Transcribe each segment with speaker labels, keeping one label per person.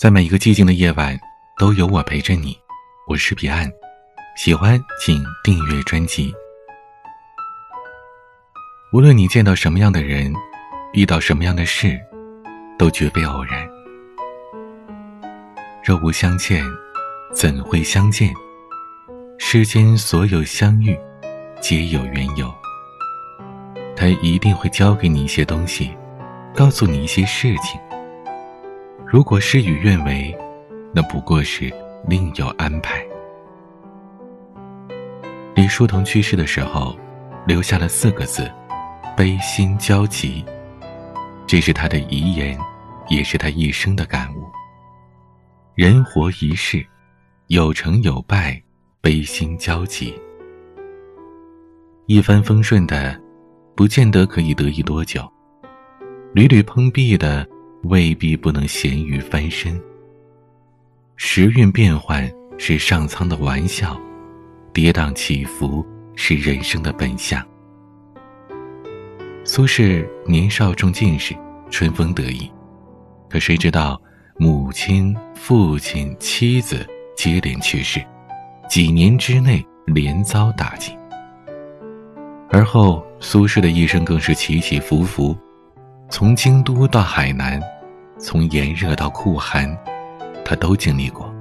Speaker 1: 在每一个寂静的夜晚，都有我陪着你。我是彼岸，喜欢请订阅专辑。无论你见到什么样的人，遇到什么样的事，都绝非偶然。若无相欠，怎会相见？世间所有相遇，皆有缘由。他一定会教给你一些东西，告诉你一些事情。如果事与愿违，那不过是另有安排。李叔同去世的时候，留下了四个字：“悲心交集。”这是他的遗言，也是他一生的感悟。人活一世，有成有败，悲心交集。一帆风顺的，不见得可以得意多久；屡屡碰壁的。未必不能咸鱼翻身。时运变幻是上苍的玩笑，跌宕起伏是人生的本相。苏轼年少中进士，春风得意，可谁知道母亲、父亲、妻子接连去世，几年之内连遭打击。而后苏轼的一生更是起起伏伏。从京都到海南，从炎热到酷寒，他都经历过。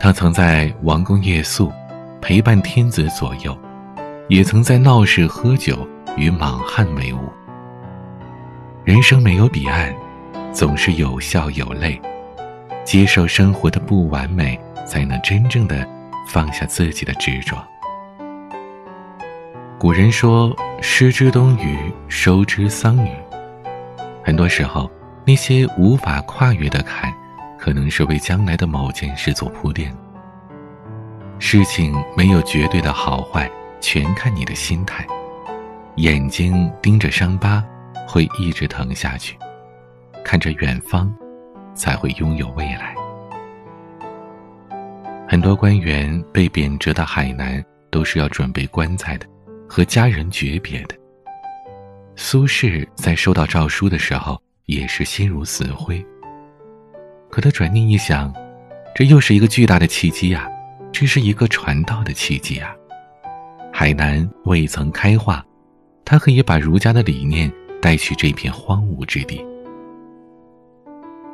Speaker 1: 他曾在王宫夜宿，陪伴天子左右，也曾在闹市喝酒，与莽汉为伍。人生没有彼岸，总是有笑有泪，接受生活的不完美，才能真正的放下自己的执着。古人说：“失之东隅，收之桑榆。”很多时候，那些无法跨越的坎，可能是为将来的某件事做铺垫。事情没有绝对的好坏，全看你的心态。眼睛盯着伤疤，会一直疼下去；看着远方，才会拥有未来。很多官员被贬谪到海南，都是要准备棺材的，和家人诀别的。苏轼在收到诏书的时候，也是心如死灰。可他转念一想，这又是一个巨大的契机啊！这是一个传道的契机啊！海南未曾开化，他可以把儒家的理念带去这片荒芜之地。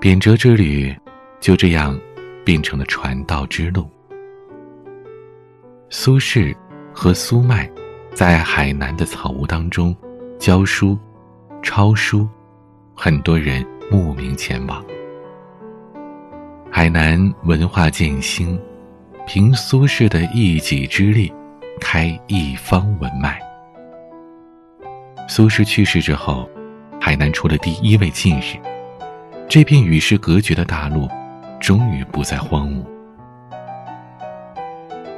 Speaker 1: 贬谪之旅，就这样变成了传道之路。苏轼和苏迈，在海南的草屋当中。教书、抄书，很多人慕名前往。海南文化渐兴，凭苏轼的一己之力，开一方文脉。苏轼去世之后，海南出了第一位进士，这片与世隔绝的大陆，终于不再荒芜。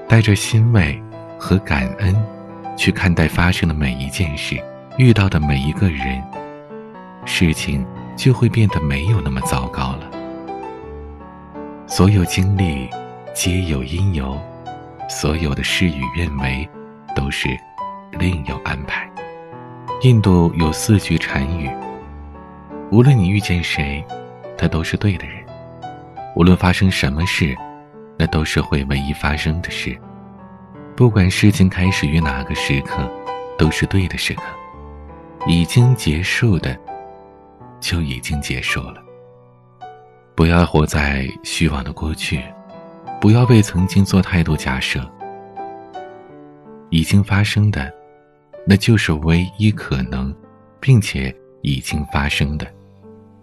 Speaker 1: 带着欣慰和感恩，去看待发生的每一件事。遇到的每一个人，事情就会变得没有那么糟糕了。所有经历皆有因由，所有的事与愿违，都是另有安排。印度有四句禅语：无论你遇见谁，他都是对的人；无论发生什么事，那都是会唯一发生的事。不管事情开始于哪个时刻，都是对的时刻。已经结束的，就已经结束了。不要活在虚妄的过去，不要为曾经做太多假设。已经发生的，那就是唯一可能，并且已经发生的，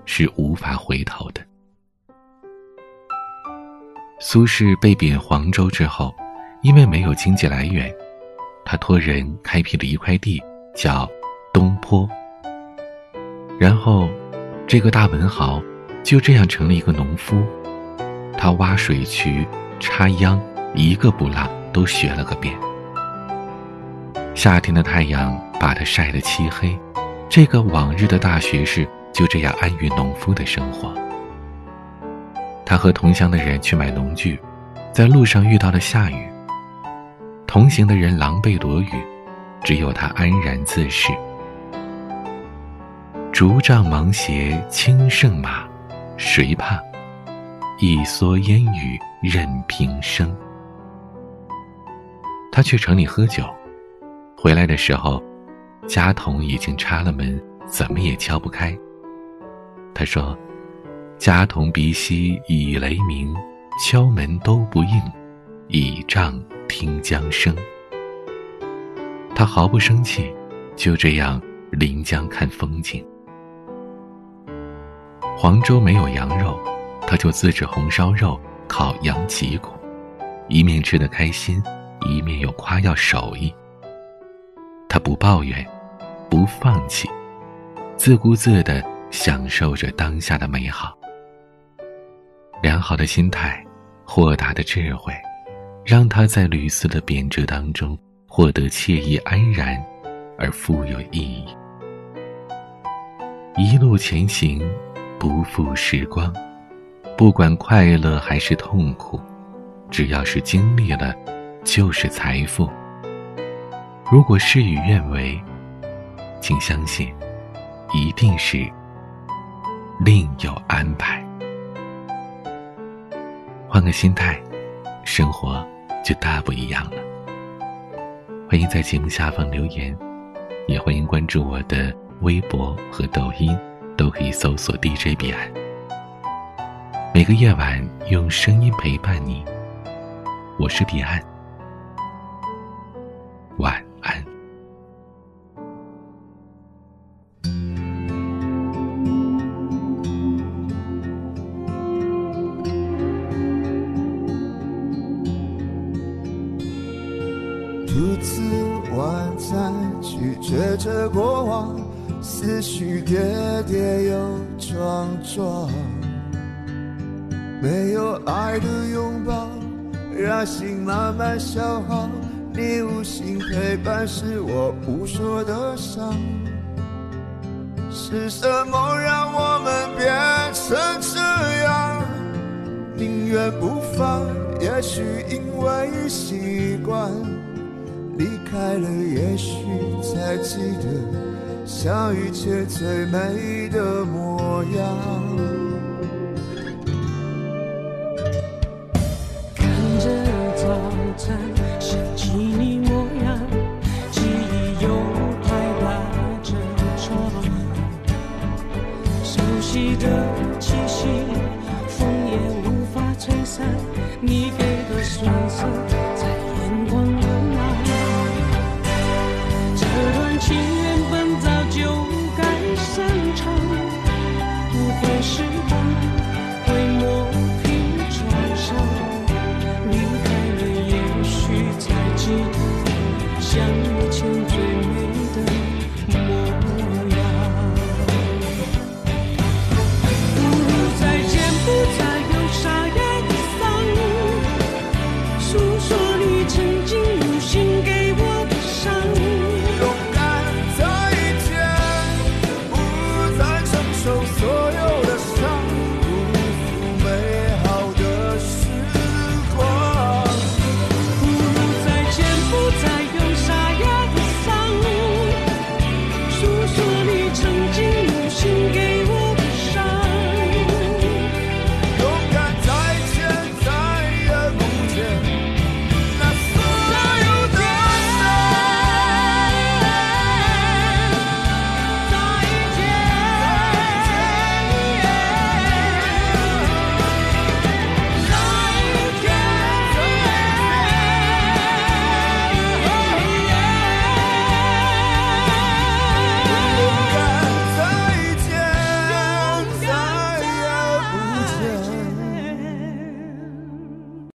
Speaker 1: 是无法回头的。苏轼被贬黄州之后，因为没有经济来源，他托人开辟了一块地，叫。东坡，然后，这个大文豪就这样成了一个农夫。他挖水渠、插秧，一个不落都学了个遍。夏天的太阳把他晒得漆黑，这个往日的大学士就这样安于农夫的生活。他和同乡的人去买农具，在路上遇到了下雨，同行的人狼狈躲雨，只有他安然自适。竹杖芒鞋轻胜马，谁怕？一蓑烟雨任平生。他去城里喝酒，回来的时候，家童已经插了门，怎么也敲不开。他说：“家童鼻息已雷鸣，敲门都不应，倚杖听江声。”他毫不生气，就这样临江看风景。黄州没有羊肉，他就自制红烧肉、烤羊脊骨，一面吃得开心，一面又夸耀手艺。他不抱怨，不放弃，自顾自地享受着当下的美好。良好的心态，豁达的智慧，让他在屡次的贬谪当中。获得惬意安然，而富有意义。一路前行，不负时光。不管快乐还是痛苦，只要是经历了，就是财富。如果事与愿违，请相信，一定是另有安排。换个心态，生活就大不一样了。欢迎在节目下方留言，也欢迎关注我的微博和抖音，都可以搜索 DJ 彼岸。每个夜晚用声音陪伴你，我是彼岸，晚安。
Speaker 2: 独自晚餐，咀嚼着过往，思绪跌跌又撞撞。没有爱的拥抱，让心慢慢消耗。你无心陪伴，是我不说的伤。是什么让我们变成这样？宁愿不放，也许因为习惯。离开了，也许才记得像一切最美的模样。